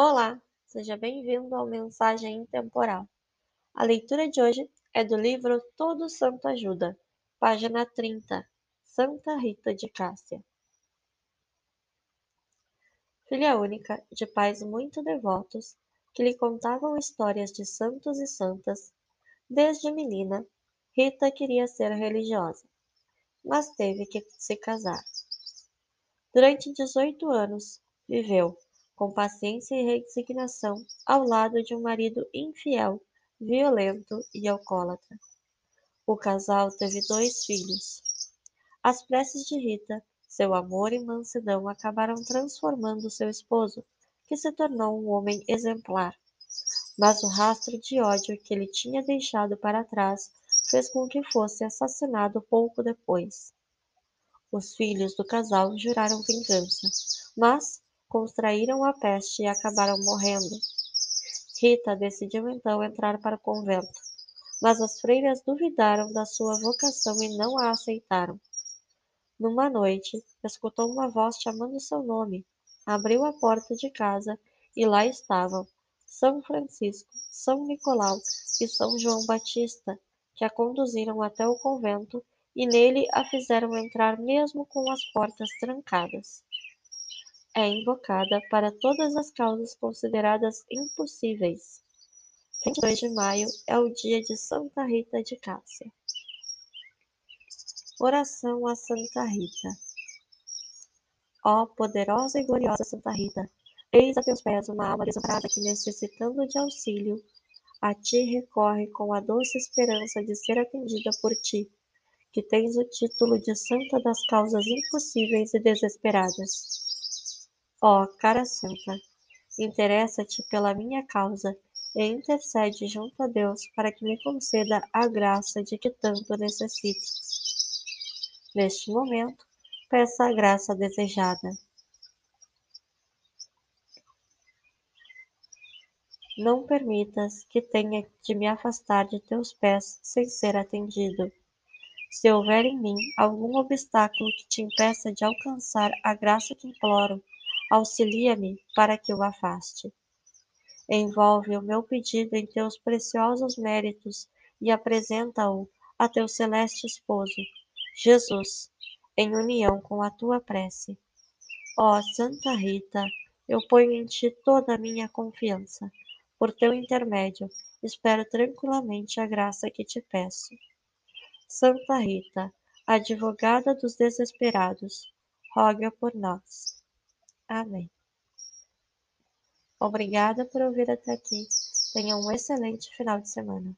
Olá, seja bem-vindo ao Mensagem Intemporal. A leitura de hoje é do livro Todo Santo Ajuda, página 30, Santa Rita de Cássia. Filha única de pais muito devotos, que lhe contavam histórias de santos e santas, desde menina, Rita queria ser religiosa, mas teve que se casar. Durante 18 anos, viveu com paciência e resignação ao lado de um marido infiel, violento e alcoólatra. O casal teve dois filhos. As preces de Rita, seu amor e mansidão acabaram transformando seu esposo, que se tornou um homem exemplar. Mas o rastro de ódio que ele tinha deixado para trás fez com que fosse assassinado pouco depois. Os filhos do casal juraram vingança, mas contraíram a peste e acabaram morrendo. Rita decidiu então entrar para o convento, mas as freiras duvidaram da sua vocação e não a aceitaram. Numa noite, escutou uma voz chamando seu nome, abriu a porta de casa e lá estavam São Francisco, São Nicolau e São João Batista, que a conduziram até o convento e nele a fizeram entrar mesmo com as portas trancadas é invocada para todas as causas consideradas impossíveis. 22 de maio é o dia de Santa Rita de Cássia. Oração a Santa Rita. Ó poderosa e gloriosa Santa Rita, eis a teus pés uma alma desamparada que, necessitando de auxílio, a ti recorre com a doce esperança de ser atendida por ti, que tens o título de Santa das Causas Impossíveis e Desesperadas. Ó cara santa, interessa-te pela minha causa e intercede junto a Deus para que me conceda a graça de que tanto necessito. Neste momento, peça a graça desejada. Não permitas que tenha de me afastar de teus pés sem ser atendido. Se houver em mim algum obstáculo que te impeça de alcançar a graça que imploro, auxilia-me para que o afaste. Envolve o meu pedido em teus preciosos méritos e apresenta-o a teu celeste esposo, Jesus, em união com a tua prece. Ó Santa Rita, eu ponho em ti toda a minha confiança. Por teu intermédio, espero tranquilamente a graça que te peço. Santa Rita, advogada dos desesperados, roga por nós. Amém. Obrigada por ouvir até aqui. Tenha um excelente final de semana.